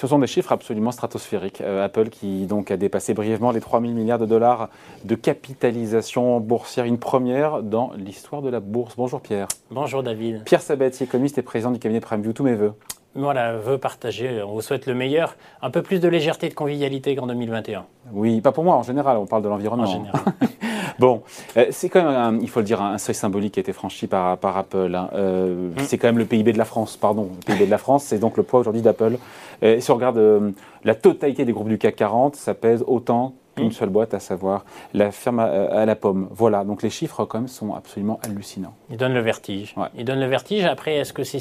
Ce sont des chiffres absolument stratosphériques. Euh, Apple qui donc a dépassé brièvement les 3 000 milliards de dollars de capitalisation boursière, une première dans l'histoire de la bourse. Bonjour Pierre. Bonjour David. Pierre Sabatier, économiste et président du cabinet Prime View. Tous mes voeux. Voilà, veut partager. On vous souhaite le meilleur. Un peu plus de légèreté et de convivialité qu'en 2021. Oui, pas pour moi, en général, on parle de l'environnement. En général. bon, euh, c'est quand même, il faut le dire, un seuil symbolique qui a été franchi par, par Apple. Hein. Euh, mm. C'est quand même le PIB de la France, pardon. Le PIB de la France, c'est donc le poids aujourd'hui d'Apple. Euh, si on regarde la totalité des groupes du CAC 40, ça pèse autant qu'une mm. seule boîte, à savoir la ferme à, la pomme. Voilà, donc les chiffres quand même sont absolument hallucinants. Ils donnent le vertige. Ils donnent le vertige. Après, est-ce que c'est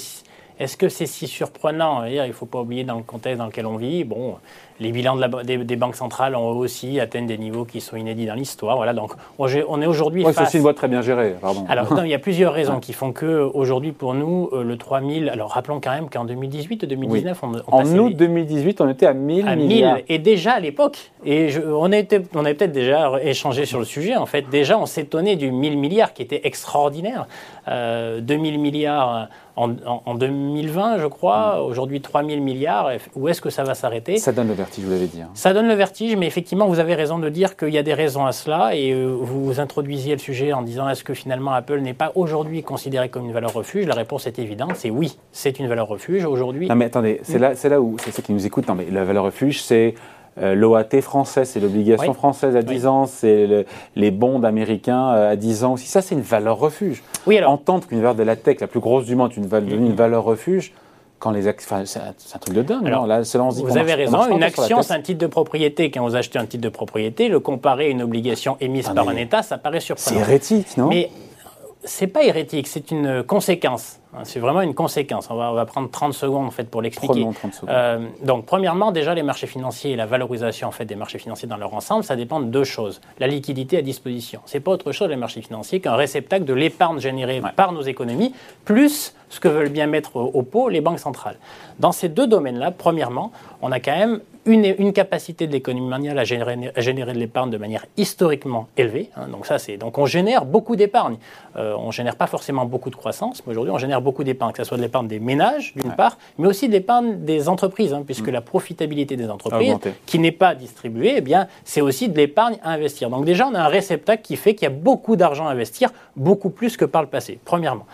est-ce que c'est si surprenant? Il ne faut pas oublier dans le contexte dans lequel on vit. Bon, les bilans des, banques centrales ont aussi atteint des niveaux qui sont inédits dans l'histoire. Voilà, donc on est aujourd'hui ouais, C'est aussi une boîte très bien gérée, pardon. Alors, il y a plusieurs raisons qui font que aujourd'hui pour nous, euh, le 3000. Alors, rappelons quand même qu'en 2018 2019, on, En août 2018, on était à 1000 à milliards. Et déjà à l'époque, et on, était, on avait peut-être déjà échangé sur le sujet, en fait, déjà on s'étonnait du 1000 milliards qui était extraordinaire. Euh, 2000 milliards en, en, 2020, je crois, mm. aujourd'hui 3000 milliards. Où est-ce que ça va s'arrêter? Ça donne le vous l'avez dit. Hein. Ça donne le vertige, mais effectivement, vous avez raison de dire qu'il y a des raisons à cela. Et euh, vous introduisiez le sujet en disant est-ce que finalement Apple n'est pas aujourd'hui considéré comme une valeur refuge? La réponse est évidente c'est oui, c'est une valeur refuge aujourd'hui. Non, mais attendez, c'est là, là où, c'est ceux qui nous écoutent, non, mais la valeur refuge, c'est. Euh, L'OAT français, c'est l'obligation française à 10 ans, c'est les bonds américains euh, à 10 ans aussi. Ça, c'est une valeur refuge. Oui, alors. Entendre qu'une valeur de la tech, la plus grosse du monde, une, valeur, une valeur refuge, quand les enfin, c'est un, truc de dingue. Alors, là, vous avez raison. Une action, c'est un titre de propriété. Quand vous achetez un titre de propriété, le comparer à une obligation émise par un État, ça paraît surprenant. C'est hérétique, non? Mais c'est pas hérétique, c'est une conséquence. Hein, c'est vraiment une conséquence. On va, prendre 30 secondes en fait pour l'expliquer. Euh, donc, premièrement, déjà les marchés financiers et la valorisation en fait des marchés financiers dans leur ensemble, ça dépend de deux choses la liquidité à disposition. C'est pas autre chose les marchés financiers qu'un réceptacle de l'épargne générée par nos économies, plus ce que veulent bien mettre au, pot les banques centrales. Dans ces deux domaines-là, premièrement, on a quand même une, capacité de l'économie mondiale à générer, de l'épargne de manière historiquement élevée. Hein. donc ça, c'est donc on génère beaucoup d'épargne. Euh, on génère pas forcément beaucoup de croissance, mais aujourd'hui on génère beaucoup d'épargne, que ce soit de l'épargne des ménages, d'une part, mais aussi de l'épargne des entreprises, hein, puisque mm. la profitabilité des entreprises, qui n'est pas distribuée, eh bien, c'est aussi de l'épargne à investir. Donc déjà, on a un réceptacle qui fait qu'il y a beaucoup d'argent à investir, beaucoup plus que par le passé, premièrement.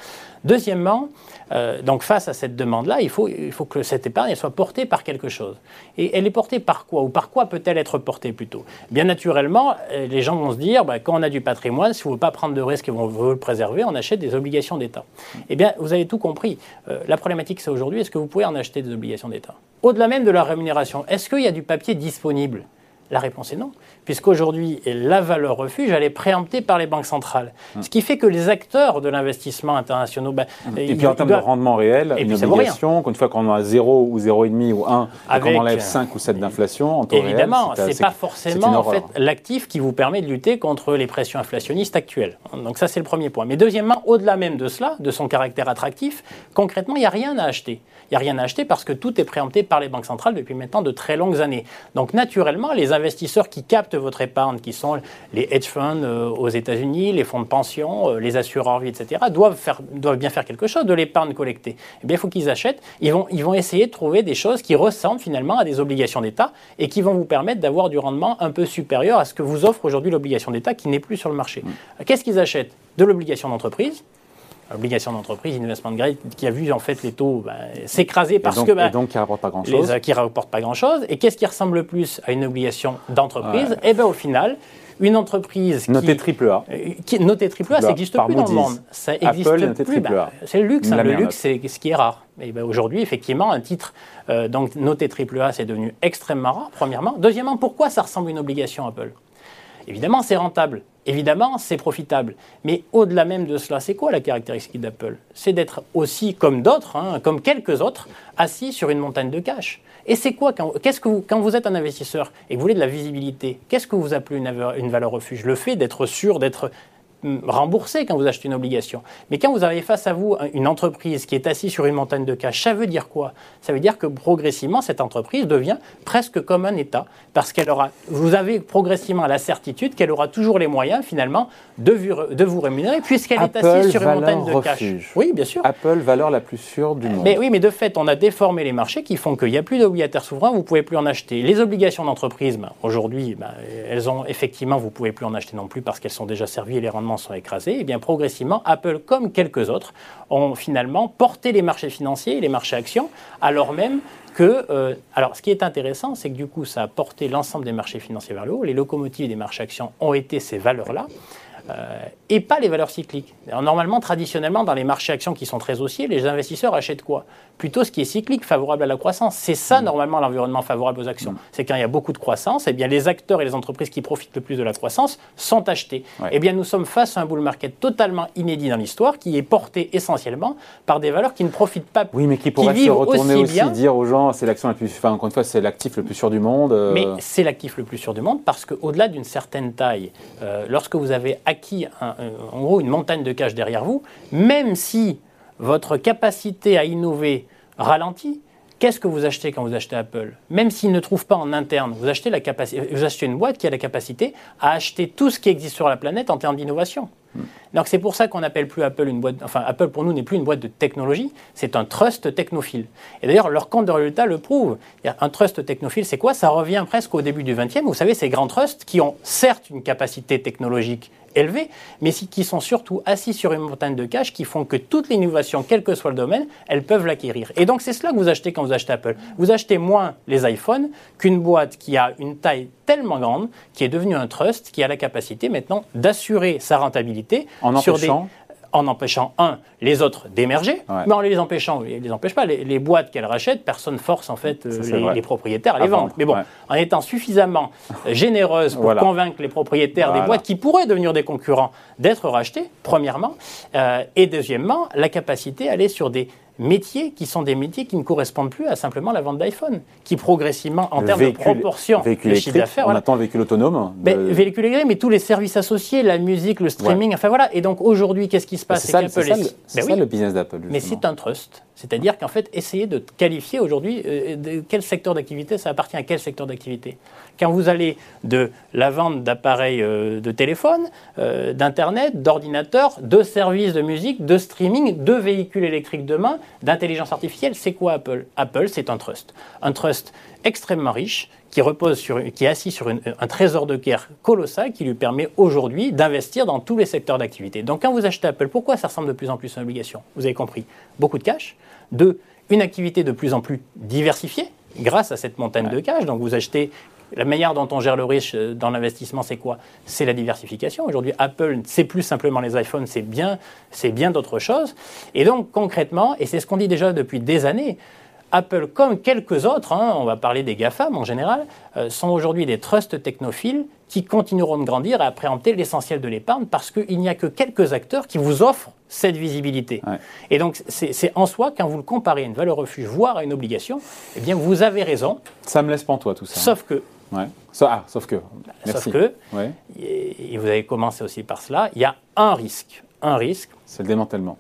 Deuxièmement, euh, donc face à cette demande-là, il faut, que cette épargne soit portée par quelque chose. Et elle est portée par quoi Ou par quoi peut-elle être portée plutôt? Bien naturellement, euh, les gens vont se dire, bah, quand on a du patrimoine, si on ne veut pas prendre de risques et on veut le préserver, on achète des obligations d'État. Eh bien, vous avez tout compris. Euh, la problématique, c'est aujourd'hui, est-ce que vous pouvez en acheter des obligations d'État? Au-delà même de la rémunération, est-ce qu'il y a du papier disponible? La réponse est non, puisqu'aujourd'hui, la valeur refuge, elle est préemptée par les banques centrales. Hum. Ce qui fait que les acteurs de l'investissement international... Ben, et puis en termes de rendement réel, une obligation, une fois qu'on a 0 ou 0,5 ou 1, et qu'on enlève 5 ou 7 d'inflation, en Évidemment, ce n'est pas forcément en fait, l'actif qui vous permet de lutter contre les pressions inflationnistes actuelles. Donc ça, c'est le premier point. Mais deuxièmement, au-delà même de cela, de son caractère attractif, concrètement, il n'y a rien à acheter. Il n'y a rien à acheter parce que tout est préempté par les banques centrales depuis maintenant de très longues années. Donc naturellement, les investisseurs qui captent votre épargne, qui sont les hedge funds euh, aux États-Unis, les fonds de pension, euh, les assureurs vie, etc., doivent, faire, doivent bien faire quelque chose de l'épargne collectée. Eh bien, il faut qu'ils achètent. Ils vont, ils vont essayer de trouver des choses qui ressemblent finalement à des obligations d'État et qui vont vous permettre d'avoir du rendement un peu supérieur à ce que vous offre aujourd'hui l'obligation d'État qui n'est plus sur le marché. Mmh. Qu'est-ce qu'ils achètent? De l'obligation d'entreprise obligation d'entreprise, investment grade, qui a vu en fait les taux bah, s'écraser parce que bah, et donc qui rapporte pas grand chose. qui rapporte pas grand chose. Et qu'est-ce qui ressemble le plus à une obligation d'entreprise Eh bien au final, une entreprise notée triple A, euh, qui notée triple A, ça n'existe plus dans le monde. Ça existe plus. Bah, c'est le luxe. Hein. le luxe, c'est ce qui est rare. Et ben, aujourd'hui, effectivement, un titre euh, donc noté triple A, c'est devenu extrêmement rare. Premièrement, deuxièmement, pourquoi ça ressemble à une obligation Apple? Évidemment, c'est rentable. Évidemment, c'est profitable. Mais au-delà même de cela, c'est quoi la caractéristique d'Apple? C'est d'être aussi, comme d'autres, hein, comme quelques autres, assis sur une montagne de cash. Et c'est quoi quand, vous, êtes un investisseur et que vous voulez de la visibilité, qu'est-ce que vous appelez une valeur refuge? Le fait d'être sûr, d'être rembourser quand vous achetez une obligation. Mais quand vous avez face à vous une entreprise qui est assise sur une montagne de cash, ça veut dire quoi? Ça veut dire que progressivement, cette entreprise devient presque comme un État, parce qu'elle aura, vous avez progressivement la certitude qu'elle aura toujours les moyens, finalement, de vous, de vous rémunérer, puisqu'elle est assise sur une montagne de cash. Oui, bien sûr. Apple, valeur la plus sûre du monde. Mais oui, mais de fait, on a déformé les marchés qui font qu'il n'y a plus d'obligataires souverains, vous ne pouvez plus en acheter. Les obligations d'entreprise, ben, aujourd'hui, ben, elles ont effectivement, vous ne pouvez plus en acheter non plus parce qu'elles sont déjà servies et les rendements sont écrasés, et eh bien progressivement, Apple, comme quelques autres, ont finalement porté les marchés financiers et les marchés actions, alors même que, euh, alors ce qui est intéressant, c'est que du coup, ça a porté l'ensemble des marchés financiers vers le haut. Les locomotives des marchés actions ont été ces valeurs-là. Euh, et pas les valeurs cycliques. normalement, traditionnellement, dans les marchés actions qui sont très haussiers, les investisseurs achètent quoi? Plutôt ce qui est cyclique, favorable à la croissance. C'est ça, mm. normalement, l'environnement favorable aux actions. Mm. C'est quand il y a beaucoup de croissance, eh bien, les acteurs et les entreprises qui profitent le plus de la croissance sont achetés. et Eh bien, nous sommes face à un bull market totalement inédit dans l'histoire, qui est porté essentiellement par des valeurs qui ne profitent pas. Oui, mais qui pourraient se retourner aussi, dire aux gens, c'est l'action la plus, enfin, encore une fois, c'est l'actif le plus sûr du monde. Euh. Mais c'est l'actif le plus sûr du monde parce qu'au-delà d'une certaine taille, euh, lorsque vous avez acquis en gros une montagne de cash derrière vous, même si votre capacité à innover ralentit, Qu'est-ce que vous achetez quand vous achetez Apple? Même s'il ne trouve pas en interne, vous achetez, la vous achetez une boîte qui a la capacité à acheter tout ce qui existe sur la planète en termes d'innovation. Donc c'est pour ça qu'on n'appelle plus Apple une boîte. Enfin, Apple pour nous n'est plus une boîte de technologie, c'est un trust technophile. Et d'ailleurs, leur compte de résultat le prouve. Un trust technophile, c'est quoi? Ça revient presque au début du 20e. Vous savez, ces grands trusts qui ont certes une capacité technologique élevés, mais qui sont surtout assis sur une montagne de cash qui font que toute l'innovation, quel que soit le domaine, elles peuvent l'acquérir. Et donc c'est cela que vous achetez quand vous achetez Apple. Vous achetez moins les iPhones qu'une boîte qui a une taille tellement grande, qui est devenue un trust, qui a la capacité maintenant d'assurer sa rentabilité en sur des en empêchant, un, les autres d'émerger, mais en les empêchant, ils les empêchent pas, les, boîtes qu'elles rachètent, personne force en fait euh, les, propriétaires à les vendre. Mais bon, en étant suffisamment généreuse pour convaincre les propriétaires des boîtes qui pourraient devenir des concurrents d'être rachetés, premièrement, euh, et deuxièmement, la capacité à aller sur des métiers qui sont des métiers qui ne correspondent plus à simplement la vente d'iPhone, qui progressivement, en termes de proportion de chiffre d'affaires... On attend le véhicule autonome mais, Véhicule électrique, mais tous les services associés, la musique, le streaming, enfin voilà. Et donc aujourd'hui, qu'est-ce qui se passe? C'est ça, ben le business d'Apple. Mais c'est un trust. C'est-à-dire qu'en fait, essayez de qualifier aujourd'hui euh, quel secteur d'activité, ça appartient à quel secteur d'activité? Quand vous allez de la vente d'appareils euh, de téléphone, euh, d'Internet, d'ordinateurs, de services de musique, de streaming, de véhicules électriques demain, d'intelligence artificielle, c'est quoi Apple? Apple, c'est un trust. Un trust extrêmement riche qui repose sur, qui est assis sur un trésor de guerre colossal qui lui permet aujourd'hui d'investir dans tous les secteurs d'activité. Donc quand vous achetez Apple, pourquoi ça ressemble de plus en plus à une obligation? Vous avez compris, beaucoup de cash. Deux, une activité de plus en plus diversifiée grâce à cette montagne de cash. Donc vous achetez la manière dont on gère le riche euh, dans l'investissement, c'est quoi? C'est la diversification. Aujourd'hui, Apple, c'est plus simplement les iPhones, c'est bien, c'est bien d'autres choses. Et donc, concrètement, et c'est ce qu'on dit déjà depuis des années, Apple, comme quelques autres, hein, on va parler des GAFAM en général, euh, sont aujourd'hui des trusts technophiles qui continueront de grandir et à préempter l'essentiel de l'épargne parce qu'il n'y a que quelques acteurs qui vous offrent cette visibilité. Et donc, c'est en soi, quand vous le comparez à une valeur refuge, voire à une obligation, eh bien, vous avez raison. Ça me laisse toi tout ça. Sauf que. Ouais. Ah, sauf que. Sauf que. Et vous avez commencé aussi par cela, il y a un risque. Un risque. C'est le démantèlement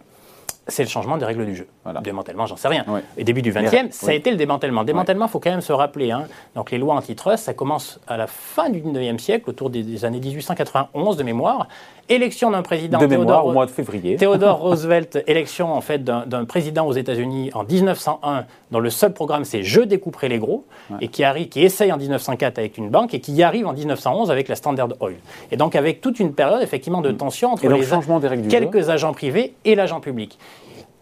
c'est le changement des règles du jeu. Voilà. Démantèlement, j'en sais rien. Au début du XXe, ça a été le démantèlement. Démantèlement, il faut quand même se rappeler. Hein. Donc les lois antitrust, ça commence à la fin du XIXe siècle, autour des, années 1891 de mémoire. Élection d'un président. De mémoire, au mois de février. Théodore Roosevelt, élection en fait d'un président aux États-Unis en 1901, dont le seul programme c'est je découperai les gros, et qui arrive, qui essaye en 1904 avec une banque et qui y arrive en 1911 avec la Standard Oil. Et donc avec toute une période effectivement de mm. tension entre les quelques agents privés et l'agent public.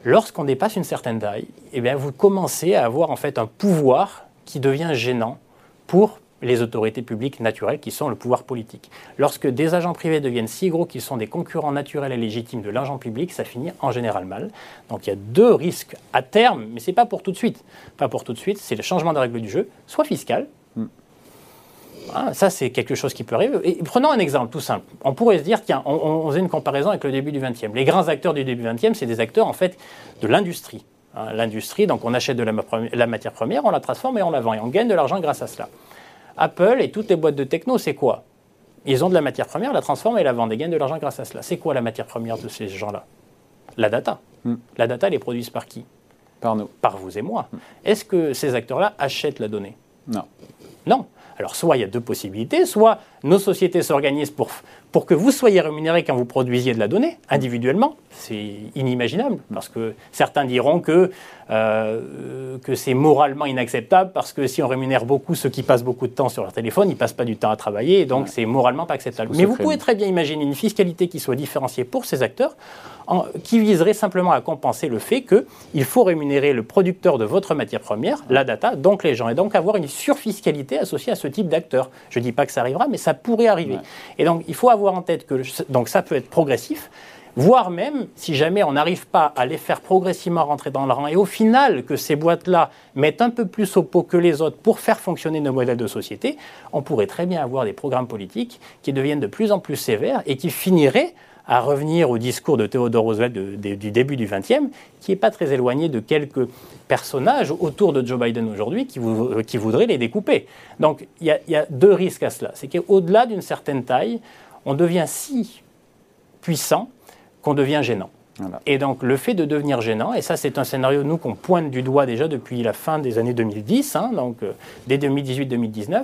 Lorsqu'on dépasse une certaine taille, eh vous commencez à avoir en fait un pouvoir qui devient gênant pour les autorités publiques naturelles qui sont le pouvoir politique. Lorsque des agents privés deviennent si gros qu'ils sont des concurrents naturels et légitimes de l'argent public, ça finit en général mal. Donc il y a deux risques à terme, mais ce n'est pas pour tout de suite. Pas pour tout de suite, c'est le changement des règles du jeu, soit fiscal, ah, ça, c'est quelque chose qui peut arriver. Et prenons un exemple tout simple. On pourrait se dire, tiens, on, on faisait une comparaison avec le début du XXe. Les grands acteurs du début du XXe, c'est des acteurs en fait de l'industrie. Hein, l'industrie, donc on achète de la, matière première, on la transforme et on la vend. Et on gagne de l'argent grâce à cela. Apple et toutes les boîtes de techno, c'est quoi? Ils ont de la matière première, la transforment et la vendent et gagnent de l'argent grâce à cela. C'est quoi la matière première de ces gens-là? La data. Hmm. La data, elle est produite par qui? Par nous. Par vous et moi. Hmm. Est-ce que ces acteurs-là achètent la donnée? Non. Non. Alors soit il y a deux possibilités, soit nos sociétés s'organisent pour, pour que vous soyez rémunérés quand vous produisiez de la donnée, individuellement. C'est inimaginable, parce que certains diront que, euh, que c'est moralement inacceptable, parce que si on rémunère beaucoup ceux qui passent beaucoup de temps sur leur téléphone, ils ne passent pas du temps à travailler, et donc c'est moralement pas acceptable. Mais vous pouvez très bien imaginer une fiscalité qui soit différenciée pour ces acteurs, qui viserait simplement à compenser le fait qu'il faut rémunérer le producteur de votre matière première, la data, donc les gens, et donc avoir une surfiscalité associée à ce type d'acteurs. Je ne dis pas que ça arrivera, mais ça pourrait arriver. Et donc il faut avoir en tête que donc ça peut être progressif, voire même, si jamais on n'arrive pas à les faire progressivement rentrer dans le rang, et au final que ces boîtes-là mettent un peu plus au pot que les autres pour faire fonctionner nos modèles de société, on pourrait très bien avoir des programmes politiques qui deviennent de plus en plus sévères et qui finiraient à revenir au discours de Theodore Roosevelt du début du XXe, qui n'est pas très éloigné de quelques personnages autour de Joe Biden aujourd'hui qui, qui, voudraient les découper. Donc il y, a deux risques à cela. C'est qu'au-delà d'une certaine taille, on devient si puissant qu'on devient gênant. Et donc le fait de devenir gênant, et ça c'est un scénario nous qu'on pointe du doigt déjà depuis la fin des années 2010, hein, donc euh, dès 2018-2019,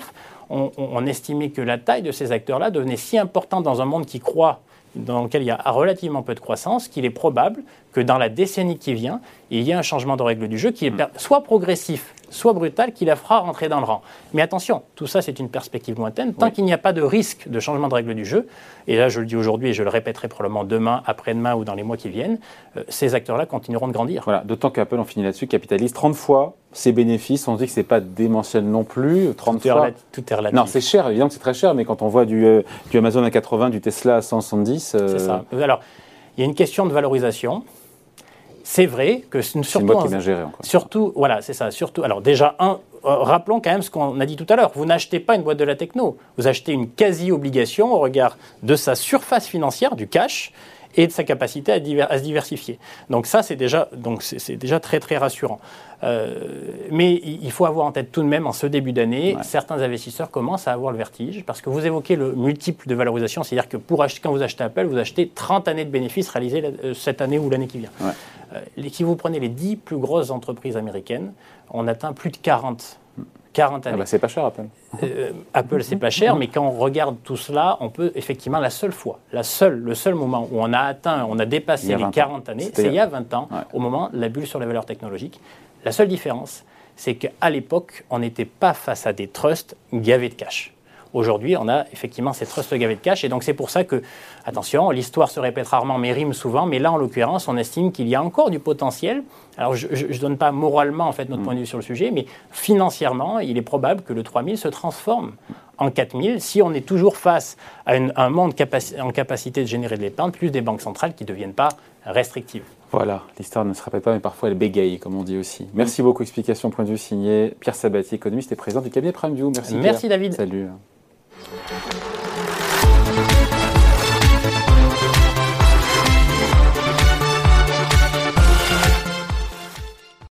on, on, estimait que la taille de ces acteurs-là devenait si importante dans un monde qui croit dans lequel il y a relativement peu de croissance, qu'il est probable que dans la décennie qui vient, il y ait un changement de règle du jeu qui est mm. soit progressif, soit brutal, qui la fera rentrer dans le rang. Mais attention, tout ça c'est une perspective lointaine. Tant qu'il n'y a pas de risque de changement de règle du jeu, et là je le dis aujourd'hui et je le répéterai probablement demain, après-demain ou dans les mois qui viennent, euh, ces acteurs-là continueront de grandir. Voilà, d'autant qu'Apple, on finit là-dessus, capitalise 30 fois ses bénéfices. On dit que c'est pas démentiel non plus. 30 tout, fois. Est tout est relatif. Non, c'est cher, évidemment que c'est très cher, mais quand on voit du, euh, du Amazon à 80, du Tesla à 170. Euh, c'est ça. Alors, il y a une question de valorisation c'est vrai que surtout, moi qui surtout, voilà, c'est ça. Surtout, alors déjà un, euh, rappelons quand même ce qu'on a dit tout à l'heure. Vous n'achetez pas une boîte de la techno, vous achetez une quasi-obligation au regard de sa surface financière, du cash, et de sa capacité à, se diversifier. Donc ça, c'est déjà, donc c'est, déjà très très rassurant. Euh, mais il faut avoir en tête tout de même, en ce début d'année, certains investisseurs commencent à avoir le vertige, parce que vous évoquez le multiple de valorisation, c'est-à-dire que pour acheter, quand vous achetez Apple, vous achetez 30 années de bénéfices réalisés euh, cette année ou l'année qui vient. Euh, si vous prenez les 10 plus grosses entreprises américaines, on atteint plus de 40 40 années. Ah bah c'est pas cher Apple. Euh, Apple c'est pas cher, mais quand on regarde tout cela, on peut effectivement la seule fois, la seule, le seul moment où on a atteint, on a dépassé les 40 années, c'est il y a 20 ans, au moment de la bulle sur les valeurs technologiques. La seule différence, c'est qu'à l'époque, on n'était pas face à des trusts gavés de cash. Aujourd'hui, on a effectivement ces trusts gavés de cash. Et donc, c'est pour ça que, attention, l'histoire se répète rarement, mais rime souvent. Mais là, en l'occurrence, on estime qu'il y a encore du potentiel. Alors, je ne donne pas moralement, en fait, notre mm. point de vue sur le sujet, mais financièrement, il est probable que le 3000 se transforme en 4000 si on est toujours face à, un monde en capacité de générer de l'épargne, plus des banques centrales qui ne deviennent pas restrictives. Voilà, l'histoire ne se répète pas, mais parfois elle bégaye, comme on dit aussi. Merci beaucoup. Explication, point de vue signé Pierre Sabatier, économiste et président du cabinet PrimeView. Merci. Merci David. Salut. Thank you.